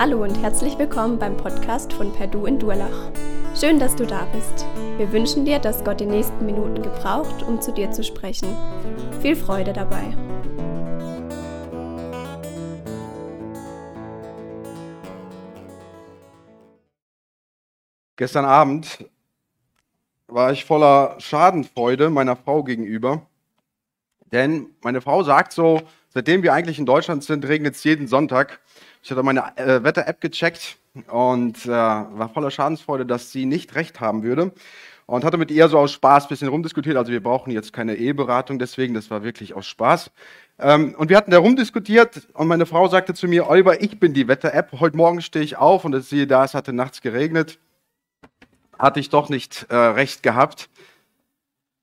Hallo und herzlich willkommen beim Podcast von Perdu in Durlach. Schön, dass du da bist. Wir wünschen dir, dass Gott die nächsten Minuten gebraucht, um zu dir zu sprechen. Viel Freude dabei. Gestern Abend war ich voller Schadenfreude meiner Frau gegenüber, denn meine Frau sagt so, seitdem wir eigentlich in Deutschland sind, regnet es jeden Sonntag. Ich hatte meine äh, Wetter-App gecheckt und äh, war voller Schadensfreude, dass sie nicht recht haben würde. Und hatte mit ihr so aus Spaß ein bisschen rumdiskutiert. Also wir brauchen jetzt keine Eheberatung deswegen, das war wirklich aus Spaß. Ähm, und wir hatten da rumdiskutiert und meine Frau sagte zu mir, Oliver, ich bin die Wetter-App. Heute Morgen stehe ich auf und siehe da, es hatte nachts geregnet. Hatte ich doch nicht äh, recht gehabt.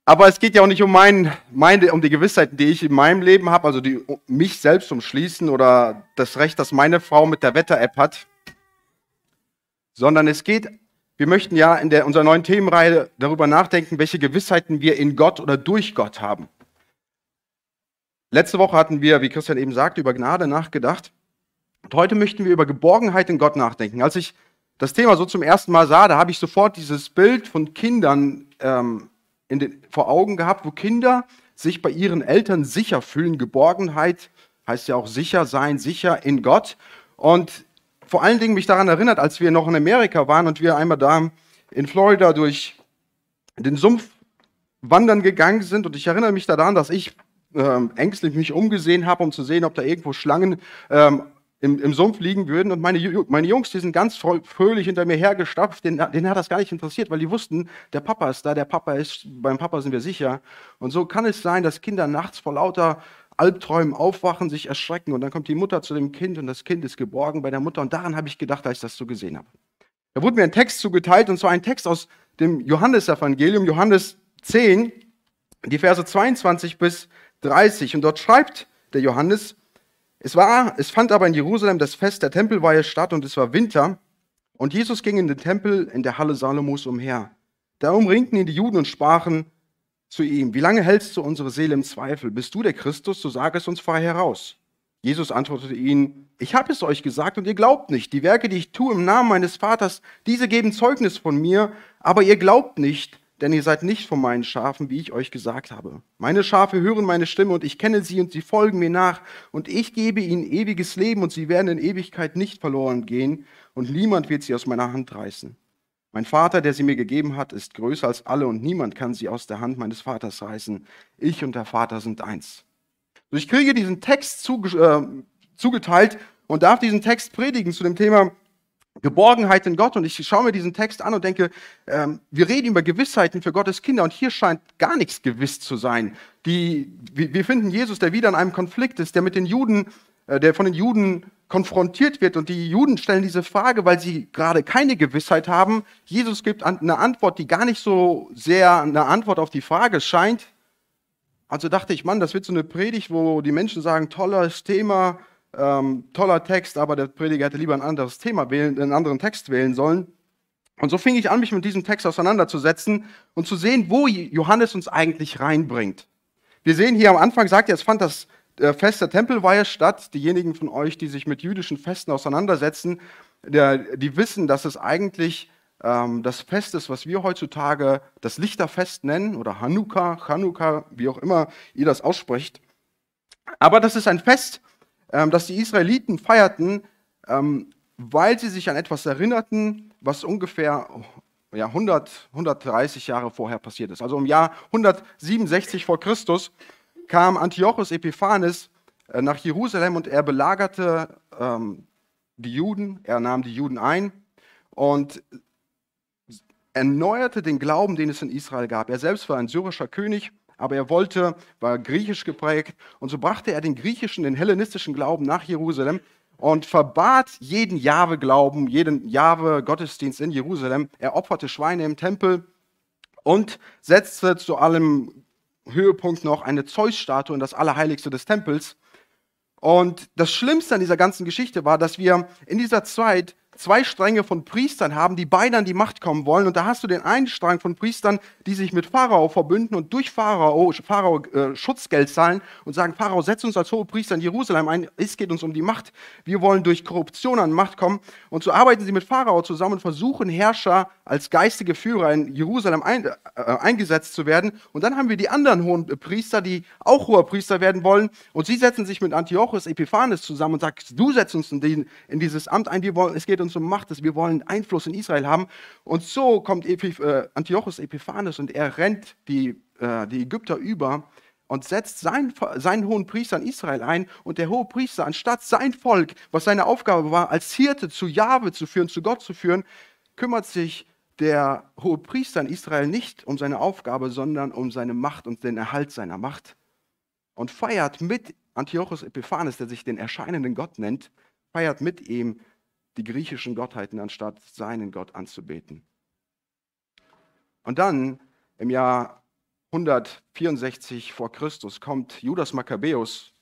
Aber es geht ja auch nicht um, mein, meine, um die Gewissheiten, die ich in meinem Leben habe, also die mich selbst umschließen oder das Recht, das meine Frau mit der Wetter-App hat, sondern es geht, wir möchten ja in der, unserer neuen Themenreihe darüber nachdenken, welche Gewissheiten wir in Gott oder durch Gott haben. Letzte Woche hatten wir, wie Christian eben sagte, über Gnade nachgedacht. Und heute möchten wir über Geborgenheit in Gott nachdenken. Als ich das Thema so zum ersten Mal sah, da habe ich sofort dieses Bild von Kindern ähm, den, vor Augen gehabt, wo Kinder sich bei ihren Eltern sicher fühlen. Geborgenheit heißt ja auch sicher sein, sicher in Gott. Und vor allen Dingen mich daran erinnert, als wir noch in Amerika waren und wir einmal da in Florida durch den Sumpf wandern gegangen sind. Und ich erinnere mich daran, dass ich ähm, ängstlich mich umgesehen habe, um zu sehen, ob da irgendwo Schlangen ähm, im, im Sumpf liegen würden. Und meine, meine Jungs, die sind ganz fröhlich hinter mir hergestapft, denen, denen hat das gar nicht interessiert, weil die wussten, der Papa ist da, der Papa ist, beim Papa sind wir sicher. Und so kann es sein, dass Kinder nachts vor lauter Albträumen aufwachen, sich erschrecken und dann kommt die Mutter zu dem Kind und das Kind ist geborgen bei der Mutter. Und daran habe ich gedacht, als ich das so gesehen habe. Da wurde mir ein Text zugeteilt und zwar ein Text aus dem Johannesevangelium, Johannes 10, die Verse 22 bis 30. Und dort schreibt der Johannes, es, war, es fand aber in Jerusalem das Fest der Tempelweihe statt und es war Winter. Und Jesus ging in den Tempel in der Halle Salomos umher. Da umringten ihn die Juden und sprachen zu ihm, wie lange hältst du unsere Seele im Zweifel? Bist du der Christus, so sag es uns frei heraus. Jesus antwortete ihnen, ich habe es euch gesagt und ihr glaubt nicht. Die Werke, die ich tue im Namen meines Vaters, diese geben Zeugnis von mir, aber ihr glaubt nicht, denn ihr seid nicht von meinen Schafen, wie ich euch gesagt habe. Meine Schafe hören meine Stimme und ich kenne sie und sie folgen mir nach und ich gebe ihnen ewiges Leben und sie werden in Ewigkeit nicht verloren gehen und niemand wird sie aus meiner Hand reißen. Mein Vater, der sie mir gegeben hat, ist größer als alle und niemand kann sie aus der Hand meines Vaters reißen. Ich und der Vater sind eins. ich kriege diesen Text äh, zugeteilt und darf diesen Text predigen zu dem Thema Geborgenheit in Gott. Und ich schaue mir diesen Text an und denke, ähm, wir reden über Gewissheiten für Gottes Kinder und hier scheint gar nichts gewiss zu sein. Die, wir, finden Jesus, der wieder in einem Konflikt ist, der mit den Juden, äh, der von den Juden konfrontiert wird. Und die Juden stellen diese Frage, weil sie gerade keine Gewissheit haben. Jesus gibt eine Antwort, die gar nicht so sehr eine Antwort auf die Frage scheint. Also dachte ich, Mann, das wird so eine Predigt, wo die Menschen sagen, tolles Thema, ähm, toller Text, aber der Prediger hätte lieber ein anderes Thema wählen, einen anderen Text wählen sollen. Und so fing ich an, mich mit diesem Text auseinanderzusetzen und zu sehen, wo Johannes uns eigentlich reinbringt. Wir sehen hier am Anfang, sagt er, es fand das äh, Fest der Tempelweihe statt. Diejenigen von euch, die sich mit jüdischen Festen auseinandersetzen, der, die wissen, dass es eigentlich ähm, das Fest ist, was wir heutzutage das Lichterfest nennen oder Hanukkah, Chanukka, wie auch immer ihr das aussprecht. Aber das ist ein Fest, ähm, das die Israeliten feierten, ähm, weil sie sich an etwas erinnerten, was ungefähr ja, 100, 130 Jahre vorher passiert ist. Also im Jahr 167 vor Christus kam Antiochus Epiphanes äh, nach Jerusalem und er belagerte ähm, die Juden, er nahm die Juden ein und erneuerte den Glauben, den es in Israel gab. Er selbst war ein syrischer König aber er wollte, war griechisch geprägt und so brachte er den griechischen, den hellenistischen Glauben nach Jerusalem und verbat jeden Jahwe-Glauben, jeden Jahwe-Gottesdienst in Jerusalem. Er opferte Schweine im Tempel und setzte zu allem Höhepunkt noch eine Zeus-Statue in das Allerheiligste des Tempels. Und das Schlimmste an dieser ganzen Geschichte war, dass wir in dieser Zeit zwei Stränge von Priestern haben, die beide an die Macht kommen wollen. Und da hast du den einen Strang von Priestern, die sich mit Pharao verbünden und durch Pharao, Pharao äh, Schutzgeld zahlen und sagen, Pharao, setz uns als hohe Priester in Jerusalem ein. Es geht uns um die Macht. Wir wollen durch Korruption an Macht kommen. Und so arbeiten sie mit Pharao zusammen und versuchen, Herrscher als geistige Führer in Jerusalem ein, äh, eingesetzt zu werden. Und dann haben wir die anderen hohen Priester, die auch hoher Priester werden wollen. Und sie setzen sich mit Antiochus Epiphanes zusammen und sagen, du setzt uns in, den, in dieses Amt ein. Wir wollen, es geht uns um Macht, wir wollen Einfluss in Israel haben. Und so kommt Epiph äh, Antiochus Epiphanes und er rennt die, äh, die Ägypter über und setzt seinen, seinen hohen Priester in Israel ein. Und der hohe Priester, anstatt sein Volk, was seine Aufgabe war, als Hirte zu Jahwe zu führen, zu Gott zu führen, kümmert sich der hohe Priester in Israel nicht um seine Aufgabe, sondern um seine Macht und den Erhalt seiner Macht. Und feiert mit Antiochus Epiphanes, der sich den erscheinenden Gott nennt, feiert mit ihm die griechischen Gottheiten, anstatt seinen Gott anzubeten. Und dann im Jahr 164 vor Christus kommt Judas Makkabäus,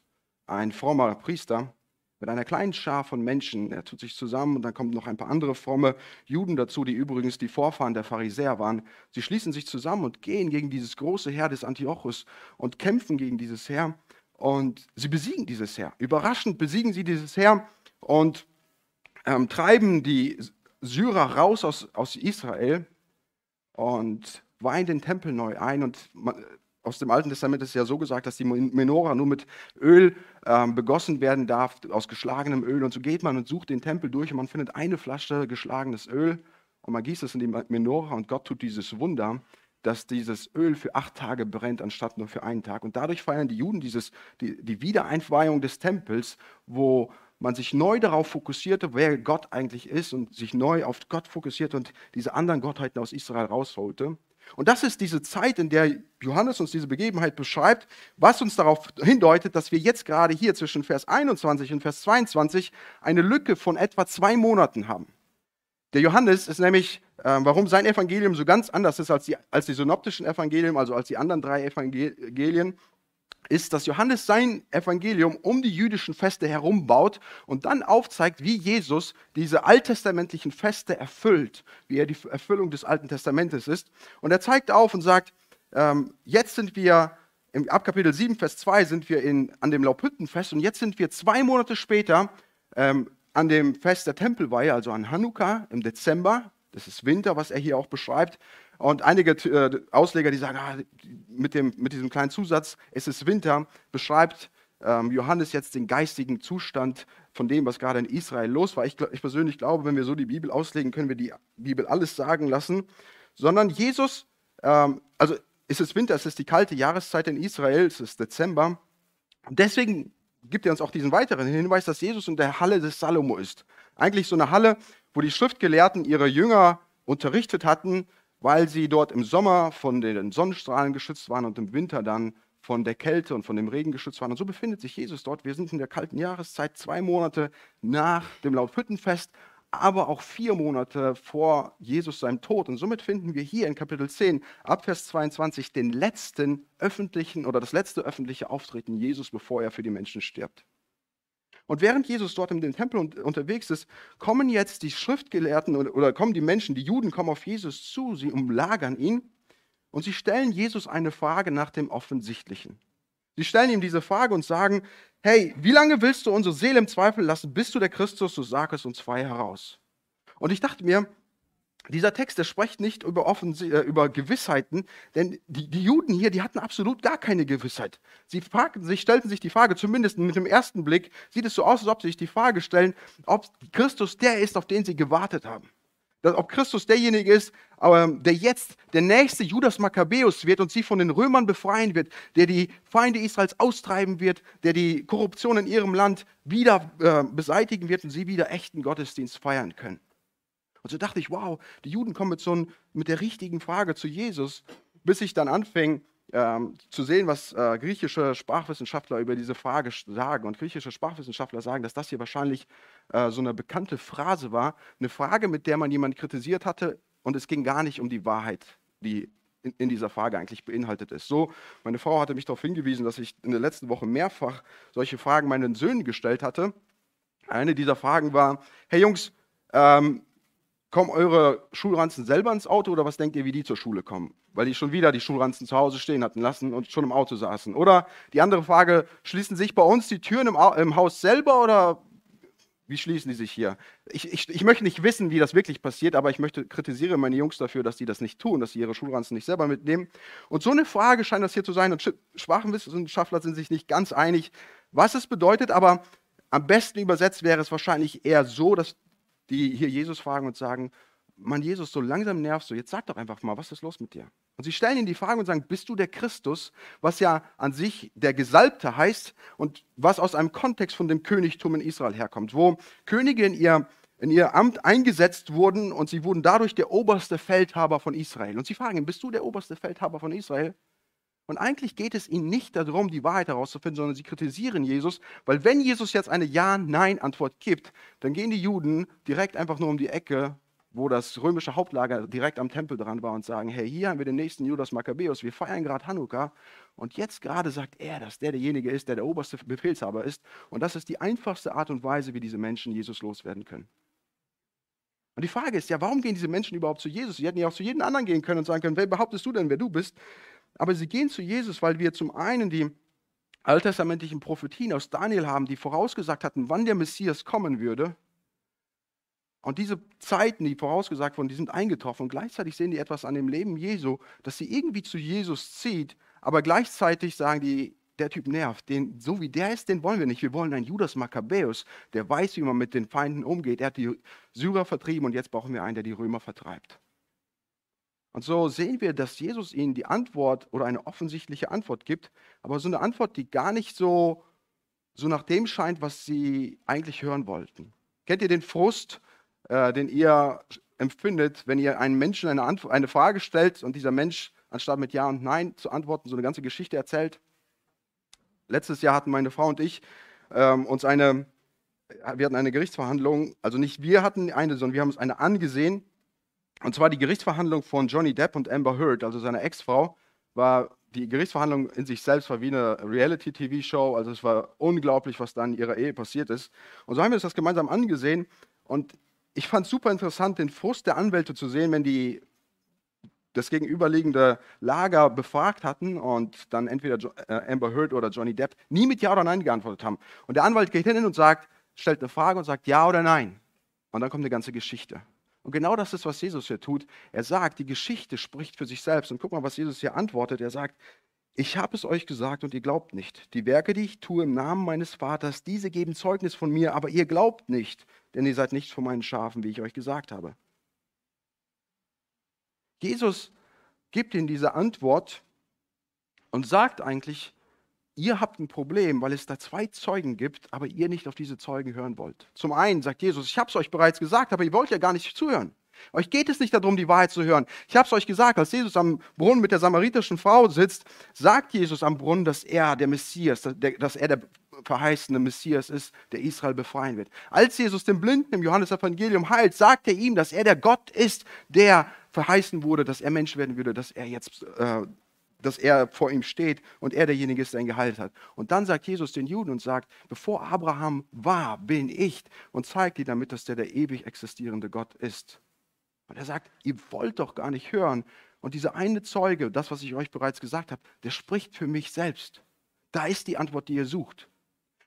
ein frommer Priester, mit einer kleinen Schar von Menschen. Er tut sich zusammen und dann kommen noch ein paar andere fromme Juden dazu, die übrigens die Vorfahren der Pharisäer waren. Sie schließen sich zusammen und gehen gegen dieses große Heer des Antiochus und kämpfen gegen dieses Heer. Und sie besiegen dieses Heer. Überraschend besiegen sie dieses Heer und ähm, treiben die Syrer raus aus, aus Israel und weihen den Tempel neu ein. Und man, aus dem Alten Testament ist ja so gesagt, dass die Menora nur mit Öl ähm, begossen werden darf, aus geschlagenem Öl. Und so geht man und sucht den Tempel durch und man findet eine Flasche geschlagenes Öl und man gießt es in die Menora und Gott tut dieses Wunder, dass dieses Öl für acht Tage brennt, anstatt nur für einen Tag. Und dadurch feiern die Juden dieses, die, die Wiedereinweihung des Tempels, wo man sich neu darauf fokussierte, wer Gott eigentlich ist und sich neu auf Gott fokussierte und diese anderen Gottheiten aus Israel rausholte. Und das ist diese Zeit, in der Johannes uns diese Begebenheit beschreibt, was uns darauf hindeutet, dass wir jetzt gerade hier zwischen Vers 21 und Vers 22 eine Lücke von etwa zwei Monaten haben. Der Johannes ist nämlich, äh, warum sein Evangelium so ganz anders ist als die, als die synoptischen Evangelien, also als die anderen drei Evangelien, ist, dass Johannes sein Evangelium um die jüdischen Feste herum baut und dann aufzeigt, wie Jesus diese alttestamentlichen Feste erfüllt, wie er die Erfüllung des Alten Testamentes ist. Und er zeigt auf und sagt, ähm, jetzt sind wir, im, ab Kapitel 7, Vers 2 sind wir in, an dem Laubhüttenfest und jetzt sind wir zwei Monate später ähm, an dem Fest der Tempelweihe, also an Hanukkah im Dezember. Das ist Winter, was er hier auch beschreibt. Und einige äh, Ausleger, die sagen, ah, mit, dem, mit diesem kleinen Zusatz, es ist Winter, beschreibt ähm, Johannes jetzt den geistigen Zustand von dem, was gerade in Israel los war. Ich, ich persönlich glaube, wenn wir so die Bibel auslegen, können wir die Bibel alles sagen lassen. Sondern Jesus, ähm, also es ist Winter, es ist die kalte Jahreszeit in Israel, es ist Dezember. Und deswegen gibt er uns auch diesen weiteren Hinweis, dass Jesus in der Halle des Salomo ist. Eigentlich so eine Halle, wo die Schriftgelehrten ihre Jünger unterrichtet hatten, weil sie dort im Sommer von den Sonnenstrahlen geschützt waren und im Winter dann von der Kälte und von dem Regen geschützt waren. Und so befindet sich Jesus dort. Wir sind in der kalten Jahreszeit, zwei Monate nach dem Laubhüttenfest, aber auch vier Monate vor Jesus seinem Tod. Und somit finden wir hier in Kapitel 10, ab Vers 22, den letzten öffentlichen oder das letzte öffentliche Auftreten Jesus, bevor er für die Menschen stirbt. Und während Jesus dort in dem Tempel unterwegs ist, kommen jetzt die Schriftgelehrten oder, kommen die Menschen, die Juden kommen auf Jesus zu, sie umlagern ihn und sie stellen Jesus eine Frage nach dem Offensichtlichen. Sie stellen ihm diese Frage und sagen, hey, wie lange willst du unsere Seele im Zweifel lassen? Bist du der Christus? So sag es uns frei heraus. Und ich dachte mir, dieser Text, der spricht nicht über, Offen äh, über Gewissheiten, denn die, die, Juden hier, die hatten absolut gar keine Gewissheit. Sie fragten sich, stellten sich die Frage, zumindest mit dem ersten Blick, sieht es so aus, als ob sie sich die Frage stellen, ob Christus der ist, auf den sie gewartet haben. Dass, ob Christus derjenige ist, der jetzt der nächste Judas Makkabäus wird und sie von den Römern befreien wird, der die Feinde Israels austreiben wird, der die Korruption in ihrem Land wieder äh, beseitigen wird und sie wieder echten Gottesdienst feiern können. Und so dachte ich, wow, die Juden kommen mit, so ein, mit der richtigen Frage zu Jesus, bis ich dann anfing ähm, zu sehen, was äh, griechische Sprachwissenschaftler über diese Frage sagen. Und griechische Sprachwissenschaftler sagen, dass das hier wahrscheinlich äh, so eine bekannte Phrase war, eine Frage, mit der man jemanden kritisiert hatte und es ging gar nicht um die Wahrheit, die in, dieser Frage eigentlich beinhaltet ist. So, meine Frau hatte mich darauf hingewiesen, dass ich in der letzten Woche mehrfach solche Fragen meinen Söhnen gestellt hatte. Eine dieser Fragen war, hey Jungs, ähm, kommen eure Schulranzen selber ins Auto oder was denkt ihr, wie die zur Schule kommen? Weil die schon wieder die Schulranzen zu Hause stehen hatten lassen und schon im Auto saßen. Oder die andere Frage, schließen sich bei uns die Türen im, im Haus selber oder wie schließen die sich hier? Ich, ich, ich, möchte nicht wissen, wie das wirklich passiert, aber ich möchte kritisiere meine Jungs dafür, dass sie das nicht tun, dass sie ihre Schulranzen nicht selber mitnehmen. Und so eine Frage scheint das hier zu sein. Und Sprachenwissenschaftler sind sich nicht ganz einig, was es bedeutet, aber am besten übersetzt wäre es wahrscheinlich eher so, dass die hier Jesus fragen und sagen, Mann Jesus, so langsam nervst du, jetzt sag doch einfach mal, was ist los mit dir? Und sie stellen ihn die Frage und sagen, bist du der Christus, was ja an sich der Gesalbte heißt und was aus einem Kontext von dem Königtum in Israel herkommt, wo Könige in ihr, in ihr Amt eingesetzt wurden und sie wurden dadurch der oberste Feldhaber von Israel. Und sie fragen ihn, bist du der oberste Feldhaber von Israel? Und eigentlich geht es ihnen nicht darum, die Wahrheit herauszufinden, sondern sie kritisieren Jesus, weil wenn Jesus jetzt eine Ja-Nein-Antwort gibt, dann gehen die Juden direkt einfach nur um die Ecke, wo das römische Hauptlager direkt am Tempel dran war und sagen, hey, hier haben wir den nächsten Judas Makkabäus, wir feiern gerade Hanukkah und jetzt gerade sagt er, dass der derjenige ist, der der oberste Befehlshaber ist und das ist die einfachste Art und Weise, wie diese Menschen Jesus loswerden können. Und die Frage ist ja, warum gehen diese Menschen überhaupt zu Jesus? Sie hätten ja auch zu jedem anderen gehen können und sagen können, wer behauptest du denn, wer du bist? Aber sie gehen zu Jesus, weil wir zum einen die alttestamentlichen Prophetien aus Daniel haben, die vorausgesagt hatten, wann der Messias kommen würde. Und diese Zeiten, die vorausgesagt wurden, die sind eingetroffen. Und gleichzeitig sehen die etwas an dem Leben Jesu, das sie irgendwie zu Jesus zieht. Aber gleichzeitig sagen die, der Typ nervt. Den, so wie der ist, den wollen wir nicht. Wir wollen einen Judas Makkabäus, der weiß, wie man mit den Feinden umgeht. Er hat die Syrer vertrieben und jetzt brauchen wir einen, der die Römer vertreibt. Und so sehen wir, dass Jesus ihnen die Antwort oder eine offensichtliche Antwort gibt, aber so eine Antwort, die gar nicht so, so nach dem scheint, was sie eigentlich hören wollten. Kennt ihr den Frust, äh, den ihr empfindet, wenn ihr einem Menschen eine, Antwort, eine Frage stellt und dieser Mensch, anstatt mit Ja und Nein zu antworten, so eine ganze Geschichte erzählt? Letztes Jahr hatten meine Frau und ich ähm, uns eine, wir hatten eine Gerichtsverhandlung, also nicht wir hatten eine, sondern wir haben uns eine angesehen und zwar die Gerichtsverhandlung von Johnny Depp und Amber Heard, also seiner Ex-Frau, war die Gerichtsverhandlung in sich selbst war wie eine Reality-TV-Show. Also es war unglaublich, was dann in ihrer Ehe passiert ist. Und so haben wir uns das gemeinsam angesehen. Und ich fand es super interessant, den Frust der Anwälte zu sehen, wenn die das gegenüberliegende Lager befragt hatten und dann entweder äh, Amber Heard oder Johnny Depp nie mit Ja oder Nein geantwortet haben. Und der Anwalt geht hin und sagt, stellt eine Frage und sagt Ja oder Nein. Und dann kommt eine ganze Geschichte. Und genau das ist, was Jesus hier tut. Er sagt, die Geschichte spricht für sich selbst. Und guck mal, was Jesus hier antwortet. Er sagt, ich habe es euch gesagt und ihr glaubt nicht. Die Werke, die ich tue im Namen meines Vaters, diese geben Zeugnis von mir, aber ihr glaubt nicht, denn ihr seid nicht von meinen Schafen, wie ich euch gesagt habe. Jesus gibt ihnen diese Antwort und sagt eigentlich, ihr habt ein Problem, weil es da zwei Zeugen gibt, aber ihr nicht auf diese Zeugen hören wollt. Zum einen sagt Jesus, ich habe es euch bereits gesagt, aber ihr wollt ja gar nicht zuhören. Euch geht es nicht darum, die Wahrheit zu hören. Ich habe es euch gesagt, als Jesus am Brunnen mit der samaritischen Frau sitzt, sagt Jesus am Brunnen, dass er der Messias, dass er der verheißene Messias ist, der Israel befreien wird. Als Jesus den Blinden im Johannesevangelium heilt, sagt er ihm, dass er der Gott ist, der verheißen wurde, dass er Mensch werden würde, dass er jetzt äh, dass er vor ihm steht und er derjenige ist, der ihn geheilt hat. Und dann sagt Jesus den Juden und sagt, bevor Abraham war, bin ich und zeigt ihnen damit, dass der der ewig existierende Gott ist. Und er sagt, ihr wollt doch gar nicht hören. Und dieser eine Zeuge, das, was ich euch bereits gesagt habe, der spricht für mich selbst. Da ist die Antwort, die ihr sucht.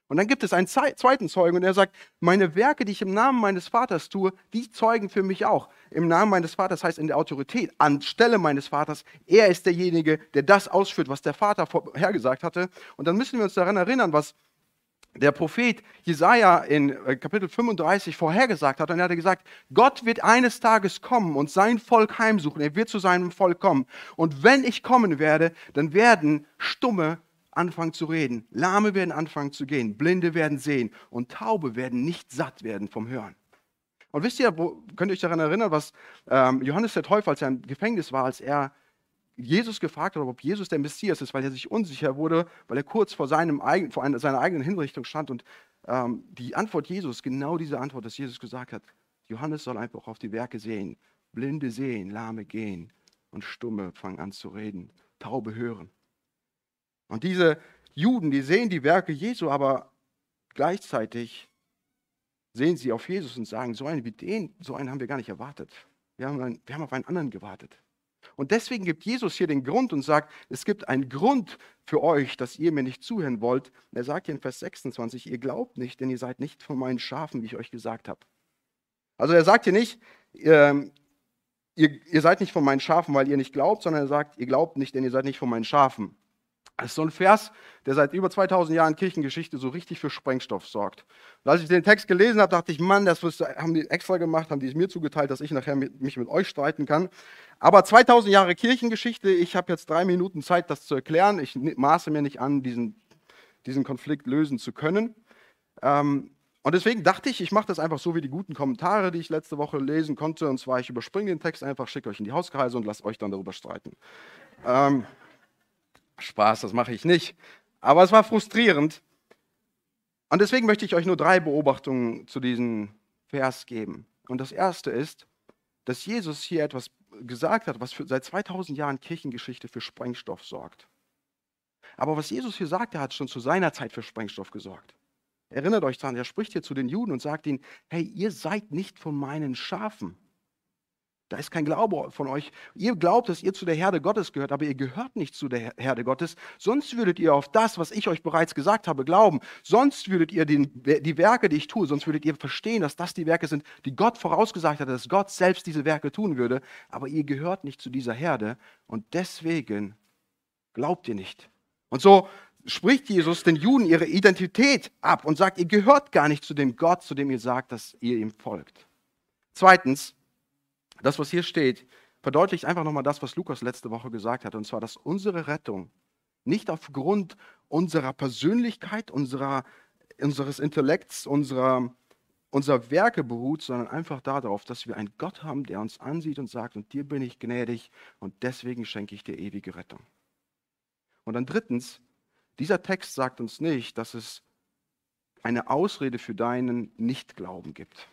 Und dann gibt es einen zweiten Zeugen und er sagt, meine Werke, die ich im Namen meines Vaters tue, die zeugen für mich auch. Im Namen meines Vaters heißt in der Autorität, anstelle meines Vaters, er ist derjenige, der das ausführt, was der Vater vorhergesagt hatte. Und dann müssen wir uns daran erinnern, was der Prophet Jesaja in äh, Kapitel 35 vorhergesagt hat. Und er hatte gesagt, Gott wird eines Tages kommen und sein Volk heimsuchen. Er wird zu seinem Volk kommen. Und wenn ich kommen werde, dann werden Stumme anfangen zu reden, Lahme werden anfangen zu gehen, Blinde werden sehen und Taube werden nicht satt werden vom Hören. Und wisst ihr, wo, könnt ihr euch daran erinnern, was ähm, Johannes der Täufer, als er im Gefängnis war, als er Jesus gefragt hat, ob Jesus der Messias ist, weil er sich unsicher wurde, weil er kurz vor, seinem vor einer, seiner eigenen Hinrichtung stand. Und ähm, die Antwort Jesus, genau diese Antwort, dass Jesus gesagt hat, Johannes soll einfach auf die Werke sehen. Blinde sehen, Lahme gehen und Stumme fangen an zu reden, Taube hören. Und diese Juden, die sehen die Werke Jesu, aber gleichzeitig sehen sie auf Jesus und sagen, so einen wie den, so einen haben wir gar nicht erwartet. Wir haben, einen, wir haben auf einen anderen gewartet. Und deswegen gibt Jesus hier den Grund und sagt, es gibt einen Grund für euch, dass ihr mir nicht zuhören wollt. Er sagt hier in Vers 26, ihr glaubt nicht, denn ihr seid nicht von meinen Schafen, wie ich euch gesagt habe. Also er sagt hier nicht, ähm, ihr, ihr seid nicht von meinen Schafen, weil ihr nicht glaubt, sondern er sagt, ihr glaubt nicht, denn ihr seid nicht von meinen Schafen. Das ist so ein Vers, der seit über 2000 Jahren Kirchengeschichte so richtig für Sprengstoff sorgt. Und als ich den Text gelesen habe, dachte ich, Mann, das haben die extra gemacht, haben die es mir zugeteilt, dass ich nachher mit, mich mit euch streiten kann. Aber 2000 Jahre Kirchengeschichte, ich habe jetzt drei Minuten Zeit, das zu erklären. Ich maße mir nicht an, diesen, diesen Konflikt lösen zu können. Ähm, und deswegen dachte ich, ich mache das einfach so wie die guten Kommentare, die ich letzte Woche lesen konnte. Und zwar, ich überspringe den Text einfach, schicke euch in die Hauskreise und lasst euch dann darüber streiten. Ähm, Spaß, das mache ich nicht. Aber es war frustrierend. Und deswegen möchte ich euch nur drei Beobachtungen zu diesem Vers geben. Und das erste ist, dass Jesus hier etwas gesagt hat, was für, seit 2000 Jahren Kirchengeschichte für Sprengstoff sorgt. Aber was Jesus hier sagt, er hat schon zu seiner Zeit für Sprengstoff gesorgt. Erinnert euch daran, er spricht hier zu den Juden und sagt ihnen, hey, ihr seid nicht von meinen Schafen. Da ist kein Glaube von euch. Ihr glaubt, dass ihr zu der Herde Gottes gehört, aber ihr gehört nicht zu der Herde Gottes. Sonst würdet ihr auf das, was ich euch bereits gesagt habe, glauben. Sonst würdet ihr den, die Werke, die ich tue, sonst würdet ihr verstehen, dass das die Werke sind, die Gott vorausgesagt hat, dass Gott selbst diese Werke tun würde. Aber ihr gehört nicht zu dieser Herde und deswegen glaubt ihr nicht. Und so spricht Jesus den Juden ihre Identität ab und sagt, ihr gehört gar nicht zu dem Gott, zu dem ihr sagt, dass ihr ihm folgt. Zweitens, das, was hier steht, verdeutlicht einfach nochmal das, was Lukas letzte Woche gesagt hat, und zwar, dass unsere Rettung nicht aufgrund unserer Persönlichkeit, unserer, unseres Intellekts, unserer, unserer Werke beruht, sondern einfach darauf, dass wir einen Gott haben, der uns ansieht und sagt, und dir bin ich gnädig und deswegen schenke ich dir ewige Rettung. Und dann drittens, dieser Text sagt uns nicht, dass es eine Ausrede für deinen Nichtglauben gibt.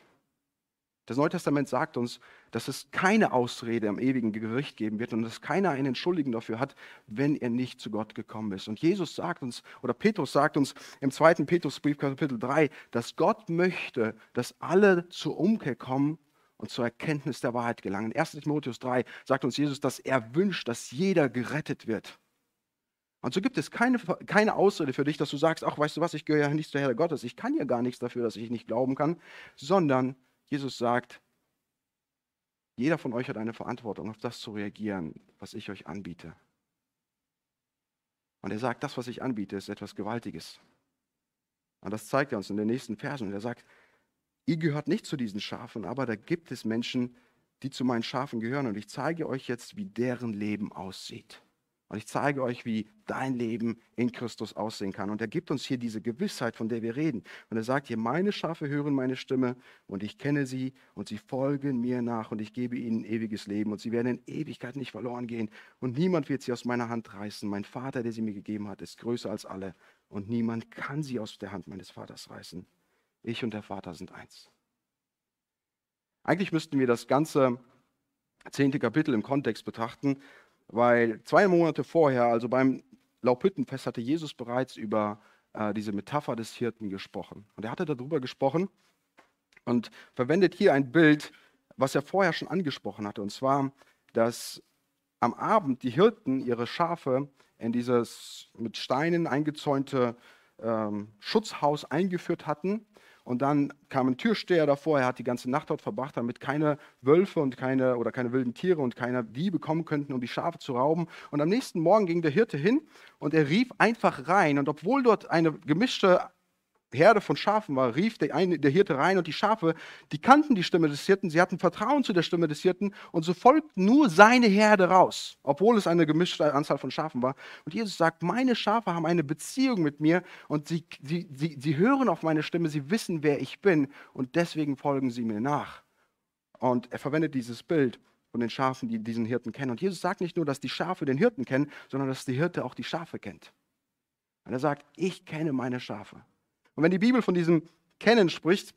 Das Neue Testament sagt uns, dass es keine Ausrede am ewigen Gericht geben wird und dass keiner einen Entschuldigen dafür hat, wenn er nicht zu Gott gekommen ist. Und Jesus sagt uns, oder Petrus sagt uns im zweiten Petrusbrief, Kapitel 3, dass Gott möchte, dass alle zur Umkehr kommen und zur Erkenntnis der Wahrheit gelangen. In 1 Timotheus 3 sagt uns Jesus, dass er wünscht, dass jeder gerettet wird. Und so gibt es keine, keine Ausrede für dich, dass du sagst, ach, weißt du was, ich gehöre ja nicht zur Herr Gottes, ich kann ja gar nichts dafür, dass ich nicht glauben kann, sondern Jesus sagt, jeder von euch hat eine Verantwortung, auf das zu reagieren, was ich euch anbiete. Und er sagt, das, was ich anbiete, ist etwas Gewaltiges. Und das zeigt er uns in den nächsten Versen. Und er sagt, ihr gehört nicht zu diesen Schafen, aber da gibt es Menschen, die zu meinen Schafen gehören. Und ich zeige euch jetzt, wie deren Leben aussieht. Und ich zeige euch, wie dein Leben in Christus aussehen kann. Und er gibt uns hier diese Gewissheit, von der wir reden. Und er sagt hier, meine Schafe hören meine Stimme und ich kenne sie und sie folgen mir nach und ich gebe ihnen ewiges Leben und sie werden in Ewigkeit nicht verloren gehen und niemand wird sie aus meiner Hand reißen. Mein Vater, der sie mir gegeben hat, ist größer als alle und niemand kann sie aus der Hand meines Vaters reißen. Ich und der Vater sind eins. Eigentlich müssten wir das ganze zehnte Kapitel im Kontext betrachten, weil zwei Monate vorher, also beim Laubhüttenfest, hatte Jesus bereits über äh, diese Metapher des Hirten gesprochen. Und er hatte darüber gesprochen und verwendet hier ein Bild, was er vorher schon angesprochen hatte. Und zwar, dass am Abend die Hirten ihre Schafe in dieses mit Steinen eingezäunte ähm, Schutzhaus eingeführt hatten und dann kam ein Türsteher davor, er hat die ganze Nacht dort verbracht, damit keine Wölfe und keine oder keine wilden Tiere und keine Diebe kommen könnten, um die Schafe zu rauben. Und am nächsten Morgen ging der Hirte hin und er rief einfach rein. Und obwohl dort eine gemischte Herde von Schafen war, rief der, eine, der Hirte rein und die Schafe, die kannten die Stimme des Hirten, sie hatten Vertrauen zu der Stimme des Hirten und so folgt nur seine Herde raus, obwohl es eine gemischte Anzahl von Schafen war. Und Jesus sagt, meine Schafe haben eine Beziehung mit mir und sie, sie, sie, sie hören auf meine Stimme, sie wissen, wer ich bin und deswegen folgen sie mir nach. Und er verwendet dieses Bild von den Schafen, die diesen Hirten kennen. Und Jesus sagt nicht nur, dass die Schafe den Hirten kennen, sondern dass die Hirte auch die Schafe kennt. Und er sagt, ich kenne meine Schafe. Und wenn die Bibel von diesem Kennen spricht,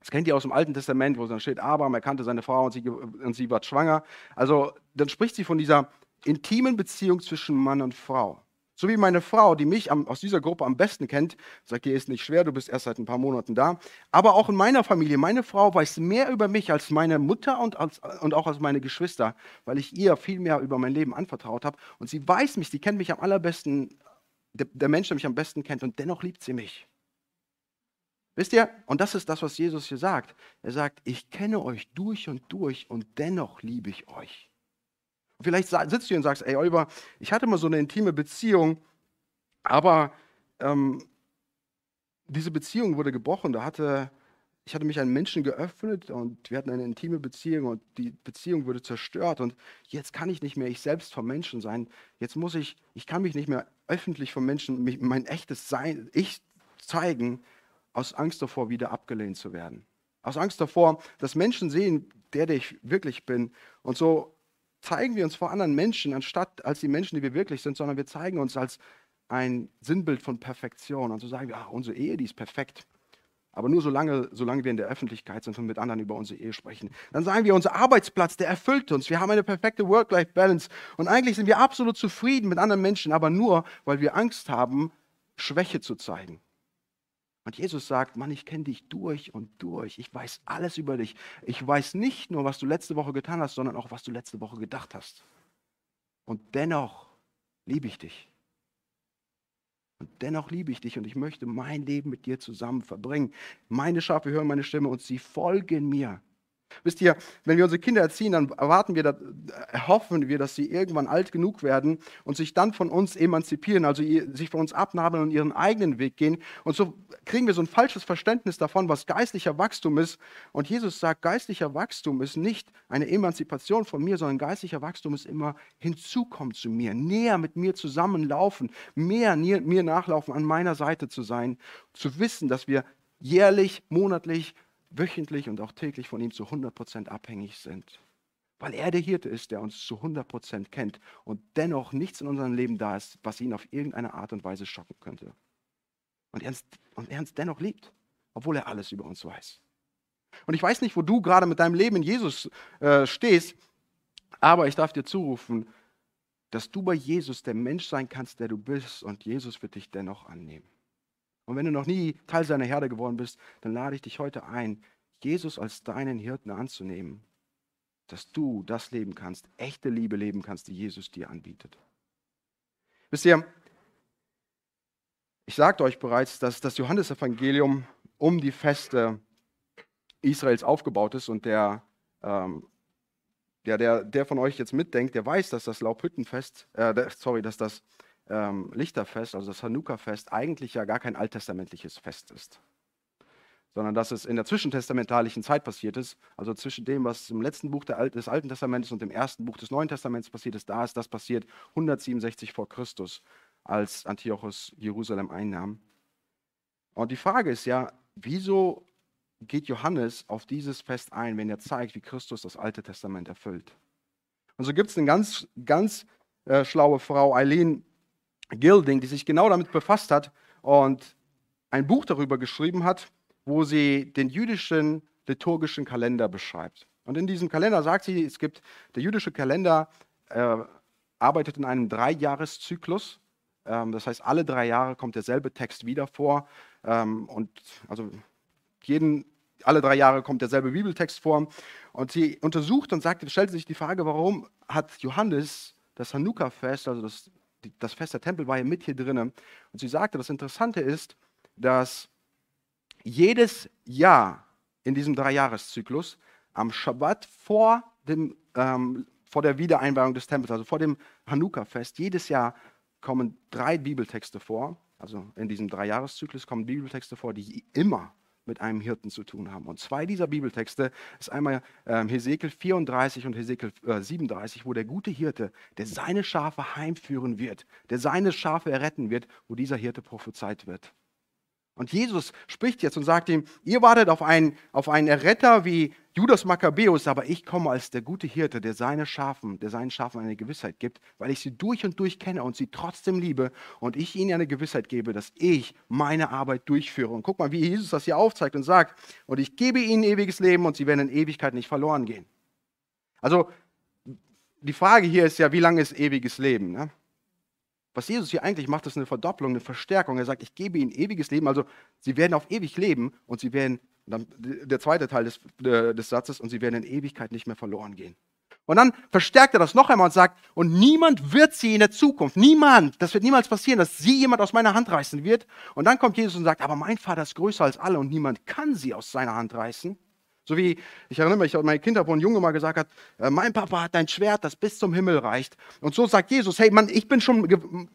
das kennt ihr aus dem Alten Testament, wo dann steht, Abraham erkannte seine Frau und sie, und sie war schwanger. Also dann spricht sie von dieser intimen Beziehung zwischen Mann und Frau. So wie meine Frau, die mich am, aus dieser Gruppe am besten kennt, sagt, dir ist nicht schwer, du bist erst seit ein paar Monaten da. Aber auch in meiner Familie, meine Frau weiß mehr über mich als meine Mutter und, als, und auch als meine Geschwister, weil ich ihr viel mehr über mein Leben anvertraut habe. Und sie weiß mich, sie kennt mich am allerbesten, der, der Mensch, der mich am besten kennt, und dennoch liebt sie mich. Wisst ihr, und das ist das, was Jesus hier sagt. Er sagt, ich kenne euch durch und durch und dennoch liebe ich euch. Vielleicht sitzt du hier und sagst, ey Oliver, ich hatte mal so eine intime Beziehung, aber ähm, diese Beziehung wurde gebrochen. Da hatte, ich hatte mich einem Menschen geöffnet und wir hatten eine intime Beziehung und die Beziehung wurde zerstört und jetzt kann ich nicht mehr ich selbst vom Menschen sein. Jetzt muss ich, ich kann mich nicht mehr öffentlich vom Menschen, mein echtes Sein, ich zeigen, aus Angst davor, wieder abgelehnt zu werden. Aus Angst davor, dass Menschen sehen, der, der ich wirklich bin. Und so zeigen wir uns vor anderen Menschen, anstatt als die Menschen, die wir wirklich sind, sondern wir zeigen uns als ein Sinnbild von Perfektion. Und so sagen wir, ach, unsere Ehe, die ist perfekt. Aber nur solange, solange wir in der Öffentlichkeit sind und mit anderen über unsere Ehe sprechen. Dann sagen wir, unser Arbeitsplatz, der erfüllt uns. Wir haben eine perfekte Work-Life-Balance. Und eigentlich sind wir absolut zufrieden mit anderen Menschen, aber nur, weil wir Angst haben, Schwäche zu zeigen. Und Jesus sagt, Mann, ich kenne dich durch und durch. Ich weiß alles über dich. Ich weiß nicht nur, was du letzte Woche getan hast, sondern auch, was du letzte Woche gedacht hast. Und dennoch liebe ich dich. Und dennoch liebe ich dich und ich möchte mein Leben mit dir zusammen verbringen. Meine Schafe hören meine Stimme und sie folgen mir. Wisst ihr, wenn wir unsere Kinder erziehen, dann erwarten wir, erhoffen wir, dass sie irgendwann alt genug werden und sich dann von uns emanzipieren, also sich von uns abnabeln und ihren eigenen Weg gehen. Und so kriegen wir so ein falsches Verständnis davon, was geistlicher Wachstum ist. Und Jesus sagt, geistlicher Wachstum ist nicht eine Emanzipation von mir, sondern geistlicher Wachstum ist immer hinzukommen zu mir, näher mit mir zusammenlaufen, mehr mir nachlaufen, an meiner Seite zu sein, zu wissen, dass wir jährlich, monatlich, wöchentlich und auch täglich von ihm zu 100% abhängig sind. Weil er der Hirte ist, der uns zu 100% kennt und dennoch nichts in unserem Leben da ist, was ihn auf irgendeine Art und Weise schocken könnte. Und er uns, und er uns dennoch liebt, obwohl er alles über uns weiß. Und ich weiß nicht, wo du gerade mit deinem Leben in Jesus äh, stehst, aber ich darf dir zurufen, dass du bei Jesus der Mensch sein kannst, der du bist und Jesus wird dich dennoch annehmen. Und wenn du noch nie Teil seiner Herde geworden bist, dann lade ich dich heute ein, Jesus als deinen Hirten anzunehmen, dass du das leben kannst, echte Liebe leben kannst, die Jesus dir anbietet. Wisst ihr, ich sagte euch bereits, dass das Johannesevangelium um die Feste Israels aufgebaut ist und der, ähm, der, der, der von euch jetzt mitdenkt, der weiß, dass das Laubhüttenfest, äh, sorry, dass das ähm, Lichterfest, also das Hanukkah-Fest, eigentlich ja gar kein alttestamentliches Fest ist, sondern dass es in der zwischentestamentalischen Zeit passiert ist, also zwischen dem, was im letzten Buch des Alten Testaments und dem ersten Buch des Neuen Testaments passiert ist, da ist das passiert 167 vor Christus, als Antiochus Jerusalem einnahm. Und die Frage ist ja, wieso geht Johannes auf dieses Fest ein, wenn er zeigt, wie Christus das Alte Testament erfüllt? Und so gibt es eine ganz, ganz äh, schlaue Frau, Eileen Gilding, die sich genau damit befasst hat und ein Buch darüber geschrieben hat, wo sie den jüdischen liturgischen Kalender beschreibt. Und in diesem Kalender sagt sie, es gibt, der jüdische Kalender äh, arbeitet in einem Dreijahreszyklus. Ähm, das heißt, alle drei Jahre kommt derselbe Text wieder vor. Ähm, und also jeden, alle drei Jahre kommt derselbe Bibeltext vor. Und sie untersucht und sagt, stellt sich die Frage, warum hat Johannes das Hanukkah-Fest, also das das Fest der Tempel war ja mit hier drinnen. Und sie sagte, das Interessante ist, dass jedes Jahr in diesem Dreijahreszyklus am Schabbat vor, dem, ähm, vor der Wiedereinweihung des Tempels, also vor dem Hanukkah-Fest, jedes Jahr kommen drei Bibeltexte vor. Also in diesem Dreijahreszyklus kommen Bibeltexte vor, die immer mit einem Hirten zu tun haben. Und zwei dieser Bibeltexte ist einmal ähm, Hesekiel 34 und Hesekiel äh, 37, wo der gute Hirte, der seine Schafe heimführen wird, der seine Schafe erretten wird, wo dieser Hirte prophezeit wird. Und Jesus spricht jetzt und sagt ihm, ihr wartet auf einen, auf einen Erretter wie Judas Makkabäus, aber ich komme als der gute Hirte, der, seine Schafen, der seinen Schafen eine Gewissheit gibt, weil ich sie durch und durch kenne und sie trotzdem liebe und ich ihnen eine Gewissheit gebe, dass ich meine Arbeit durchführe. Und guck mal, wie Jesus das hier aufzeigt und sagt, und ich gebe ihnen ewiges Leben und sie werden in Ewigkeit nicht verloren gehen. Also die Frage hier ist ja, wie lange ist ewiges Leben? Ne? Was Jesus hier eigentlich macht, ist eine Verdopplung, eine Verstärkung. Er sagt, ich gebe ihnen ewiges Leben. Also sie werden auf ewig leben und sie werden, der zweite Teil des, des Satzes, und sie werden in Ewigkeit nicht mehr verloren gehen. Und dann verstärkt er das noch einmal und sagt, und niemand wird sie in der Zukunft, niemand, das wird niemals passieren, dass sie jemand aus meiner Hand reißen wird. Und dann kommt Jesus und sagt, aber mein Vater ist größer als alle und niemand kann sie aus seiner Hand reißen. So wie, ich erinnere mich an meine Kinder, wo ein Junge mal gesagt hat, äh, mein Papa hat ein Schwert, das bis zum Himmel reicht. Und so sagt Jesus, hey Mann, ich bin schon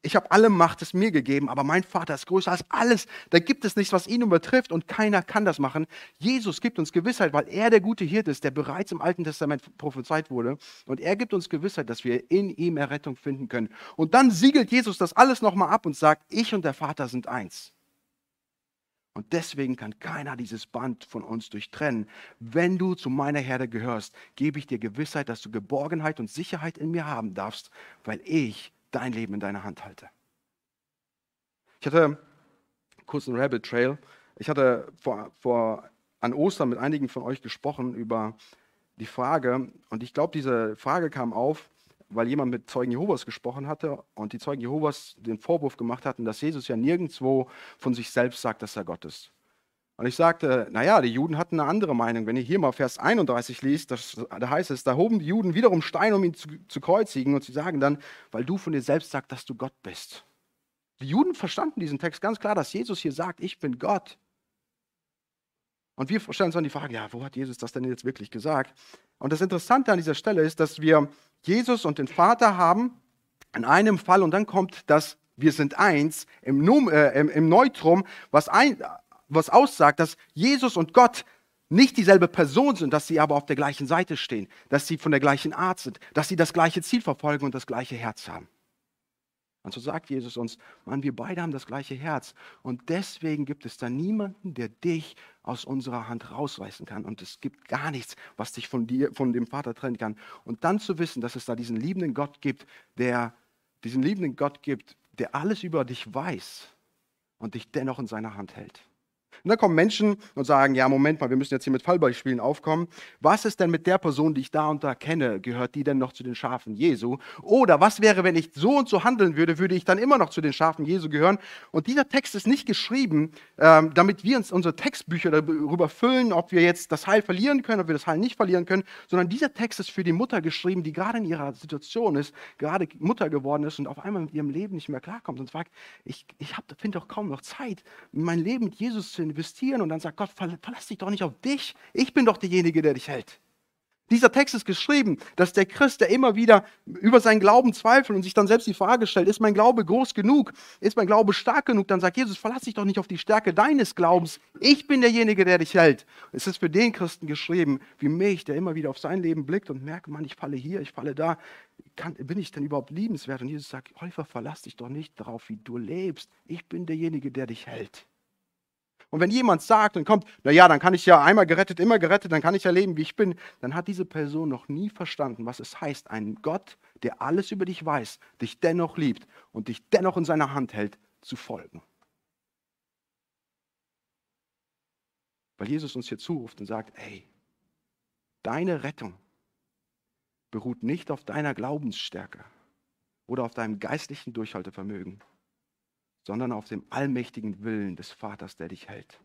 ich habe alle Macht es mir gegeben, aber mein Vater ist größer als alles. Da gibt es nichts, was ihn übertrifft und keiner kann das machen. Jesus gibt uns Gewissheit, weil er der gute Hirte ist, der bereits im Alten Testament prophezeit wurde. Und er gibt uns Gewissheit, dass wir in ihm Errettung finden können. Und dann siegelt Jesus das alles nochmal ab und sagt, ich und der Vater sind eins. Und deswegen kann keiner dieses Band von uns durchtrennen. Wenn du zu meiner Herde gehörst, gebe ich dir Gewissheit, dass du Geborgenheit und Sicherheit in mir haben darfst, weil ich dein Leben in deiner Hand halte. Ich hatte kurz einen Rabbit Trail. Ich hatte vor, vor, an Ostern mit einigen von euch gesprochen über die Frage, und ich glaube, diese Frage kam auf, weil jemand mit Zeugen Jehovas gesprochen hatte und die Zeugen Jehovas den Vorwurf gemacht hatten, dass Jesus ja nirgendwo von sich selbst sagt, dass er Gott ist. Und ich sagte, naja, die Juden hatten eine andere Meinung. Wenn ihr hier mal Vers 31 liest, das, da heißt es, da hoben die Juden wiederum Stein, um ihn zu, zu kreuzigen. Und sie sagen dann, weil du von dir selbst sagst, dass du Gott bist. Die Juden verstanden diesen Text ganz klar, dass Jesus hier sagt, ich bin Gott. Und wir stellen uns dann die Frage, ja, wo hat Jesus das denn jetzt wirklich gesagt? Und das Interessante an dieser Stelle ist, dass wir Jesus und den Vater haben in einem Fall und dann kommt das wir sind eins im, Num, äh, im, Neutrum, was ein, was aussagt, dass Jesus und Gott nicht dieselbe Person sind, dass sie aber auf der gleichen Seite stehen, dass sie von der gleichen Art sind, dass sie das gleiche Ziel verfolgen und das gleiche Herz haben. Und so sagt Jesus uns, Mann, wir beide haben das gleiche Herz. Und deswegen gibt es da niemanden, der dich aus unserer Hand rausreißen kann. Und es gibt gar nichts, was dich von dir, von dem Vater trennen kann. Und dann zu wissen, dass es da diesen liebenden Gott gibt, der diesen liebenden Gott gibt, der alles über dich weiß und dich dennoch in seiner Hand hält. Und dann kommen Menschen und sagen, ja, Moment mal, wir müssen jetzt hier mit Fallbeispielen aufkommen. Was ist denn mit der Person, die ich da und da kenne? Gehört die denn noch zu den Schafen Jesu? Oder was wäre, wenn ich so und so handeln würde, würde ich dann immer noch zu den Schafen Jesu gehören? Und dieser Text ist nicht geschrieben, ähm, damit wir uns unsere Textbücher darüber füllen, ob wir jetzt das Heil verlieren können, ob wir das Heil nicht verlieren können, sondern dieser Text ist für die Mutter geschrieben, die gerade in ihrer Situation ist, gerade Mutter geworden ist und auf einmal mit ihrem Leben nicht mehr klarkommt und fragt, ich, ich finde doch kaum noch Zeit, mein Leben mit Jesus zu investieren und dann sagt Gott, verlass dich doch nicht auf dich. Ich bin doch derjenige, der dich hält. Dieser Text ist geschrieben, dass der Christ, der immer wieder über seinen Glauben zweifelt und sich dann selbst die Frage stellt, ist mein Glaube groß genug? Ist mein Glaube stark genug? Dann sagt Jesus, verlass dich doch nicht auf die Stärke deines Glaubens. Ich bin derjenige, der dich hält. Es ist für den Christen geschrieben, wie mich, der immer wieder auf sein Leben blickt und merkt, Mann, ich falle hier, ich falle da. Kann, bin ich denn überhaupt liebenswert? Und Jesus sagt, Häufer, verlass dich doch nicht darauf, wie du lebst. Ich bin derjenige, der dich hält. Und wenn jemand sagt und kommt, naja, dann kann ich ja einmal gerettet, immer gerettet, dann kann ich ja leben, wie ich bin, dann hat diese Person noch nie verstanden, was es heißt, einen Gott, der alles über dich weiß, dich dennoch liebt und dich dennoch in seiner Hand hält, zu folgen. Weil Jesus uns hier zuruft und sagt, ey, deine Rettung beruht nicht auf deiner Glaubensstärke oder auf deinem geistlichen Durchhaltevermögen, sondern auf dem allmächtigen Willen des Vaters, der dich hält.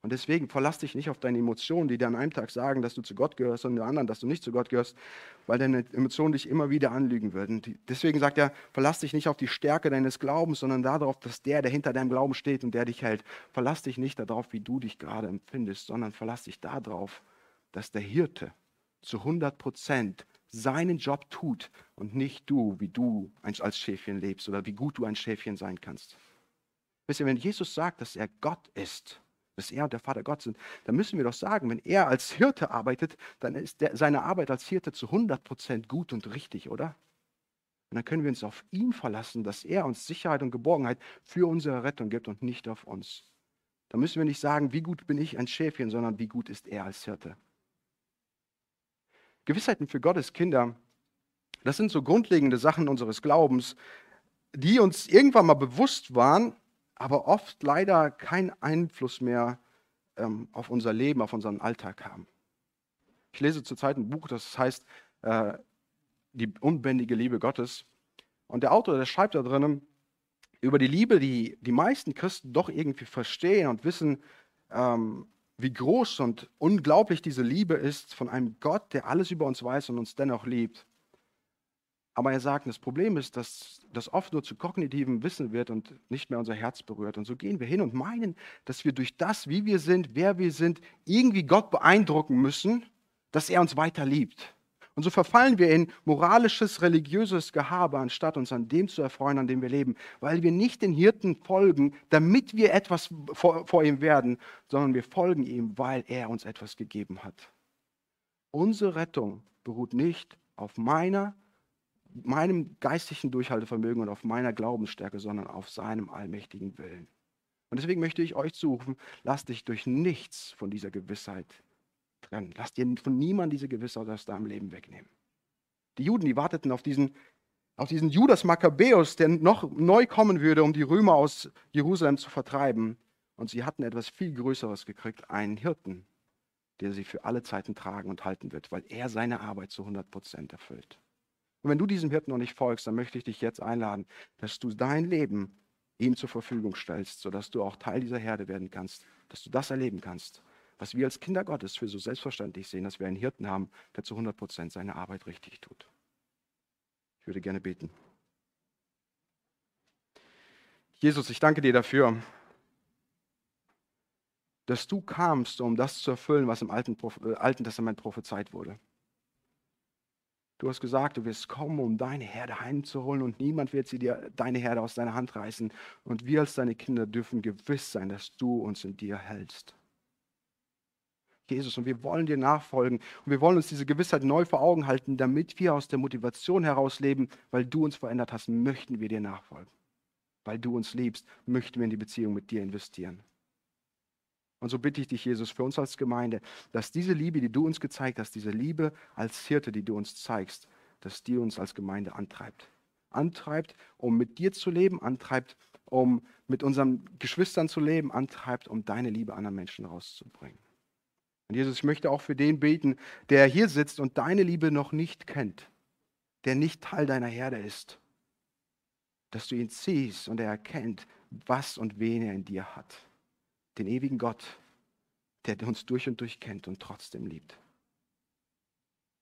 Und deswegen verlass dich nicht auf deine Emotionen, die dir an einem Tag sagen, dass du zu Gott gehörst und am anderen, dass du nicht zu Gott gehörst, weil deine Emotionen dich immer wieder anlügen würden. Deswegen sagt er, verlass dich nicht auf die Stärke deines Glaubens, sondern darauf, dass der, der hinter deinem Glauben steht und der dich hält, verlass dich nicht darauf, wie du dich gerade empfindest, sondern verlass dich darauf, dass der Hirte zu 100 Prozent seinen Job tut und nicht du, wie du als Schäfchen lebst oder wie gut du ein Schäfchen sein kannst. Wisst ihr, wenn Jesus sagt, dass er Gott ist, dass er und der Vater Gott sind, dann müssen wir doch sagen, wenn er als Hirte arbeitet, dann ist der, seine Arbeit als Hirte zu 100% gut und richtig, oder? Und dann können wir uns auf ihn verlassen, dass er uns Sicherheit und Geborgenheit für unsere Rettung gibt und nicht auf uns. Da müssen wir nicht sagen, wie gut bin ich ein Schäfchen, sondern wie gut ist er als Hirte. Gewissheiten für Gottes Kinder, das sind so grundlegende Sachen unseres Glaubens, die uns irgendwann mal bewusst waren, aber oft leider keinen Einfluss mehr ähm, auf unser Leben, auf unseren Alltag haben. Ich lese zurzeit ein Buch, das heißt äh, Die unbändige Liebe Gottes. Und der Autor, der schreibt da drinnen über die Liebe, die die meisten Christen doch irgendwie verstehen und wissen, ähm, wie groß und unglaublich diese Liebe ist von einem Gott, der alles über uns weiß und uns dennoch liebt. Aber er sagt, das Problem ist, dass das oft nur zu kognitivem Wissen wird und nicht mehr unser Herz berührt. Und so gehen wir hin und meinen, dass wir durch das, wie wir sind, wer wir sind, irgendwie Gott beeindrucken müssen, dass er uns weiter liebt. Und so verfallen wir in moralisches, religiöses Gehabe, anstatt uns an dem zu erfreuen, an dem wir leben, weil wir nicht den Hirten folgen, damit wir etwas vor, vor ihm werden, sondern wir folgen ihm, weil er uns etwas gegeben hat. Unsere Rettung beruht nicht auf meiner meinem geistlichen Durchhaltevermögen und auf meiner Glaubensstärke, sondern auf seinem allmächtigen Willen. Und deswegen möchte ich euch zurufen, lasst dich durch nichts von dieser Gewissheit trennen. Lasst dir von niemandem diese Gewissheit aus deinem Leben wegnehmen. Die Juden, die warteten auf diesen, auf diesen Judas Makkabäus, der noch neu kommen würde, um die Römer aus Jerusalem zu vertreiben. Und sie hatten etwas viel Größeres gekriegt, einen Hirten, der sie für alle Zeiten tragen und halten wird, weil er seine Arbeit zu 100 Prozent erfüllt. Und wenn du diesem Hirten noch nicht folgst, dann möchte ich dich jetzt einladen, dass du dein Leben ihm zur Verfügung stellst, sodass du auch Teil dieser Herde werden kannst, dass du das erleben kannst, was wir als Kinder Gottes für so selbstverständlich sehen, dass wir einen Hirten haben, der zu 100 Prozent seine Arbeit richtig tut. Ich würde gerne beten. Jesus, ich danke dir dafür, dass du kamst, um das zu erfüllen, was im Alten, äh, Alten Testament prophezeit wurde. Du hast gesagt, du wirst kommen, um deine Herde heimzuholen und niemand wird sie dir, deine Herde aus deiner Hand reißen. Und wir als deine Kinder dürfen gewiss sein, dass du uns in dir hältst. Jesus, und wir wollen dir nachfolgen und wir wollen uns diese Gewissheit neu vor Augen halten, damit wir aus der Motivation heraus leben, weil du uns verändert hast, möchten wir dir nachfolgen. Weil du uns liebst, möchten wir in die Beziehung mit dir investieren. Und so bitte ich dich, Jesus, für uns als Gemeinde, dass diese Liebe, die du uns gezeigt hast, diese Liebe als Hirte, die du uns zeigst, dass die uns als Gemeinde antreibt. Antreibt, um mit dir zu leben, antreibt, um mit unseren Geschwistern zu leben, antreibt, um deine Liebe anderen Menschen rauszubringen. Und Jesus, ich möchte auch für den beten, der hier sitzt und deine Liebe noch nicht kennt, der nicht Teil deiner Herde ist, dass du ihn siehst und er erkennt, was und wen er in dir hat den ewigen Gott, der uns durch und durch kennt und trotzdem liebt.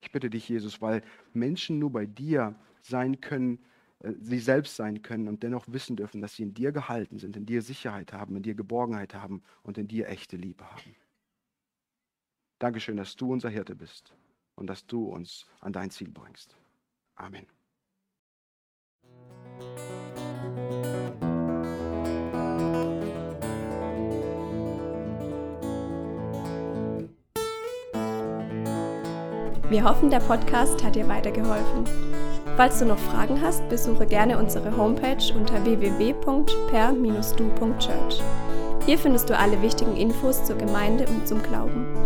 Ich bitte dich, Jesus, weil Menschen nur bei dir sein können, äh, sie selbst sein können und dennoch wissen dürfen, dass sie in dir gehalten sind, in dir Sicherheit haben, in dir Geborgenheit haben und in dir echte Liebe haben. Dankeschön, dass du unser Hirte bist und dass du uns an dein Ziel bringst. Amen. Wir hoffen, der Podcast hat dir weitergeholfen. Falls du noch Fragen hast, besuche gerne unsere Homepage unter www.per-du.church. Hier findest du alle wichtigen Infos zur Gemeinde und zum Glauben.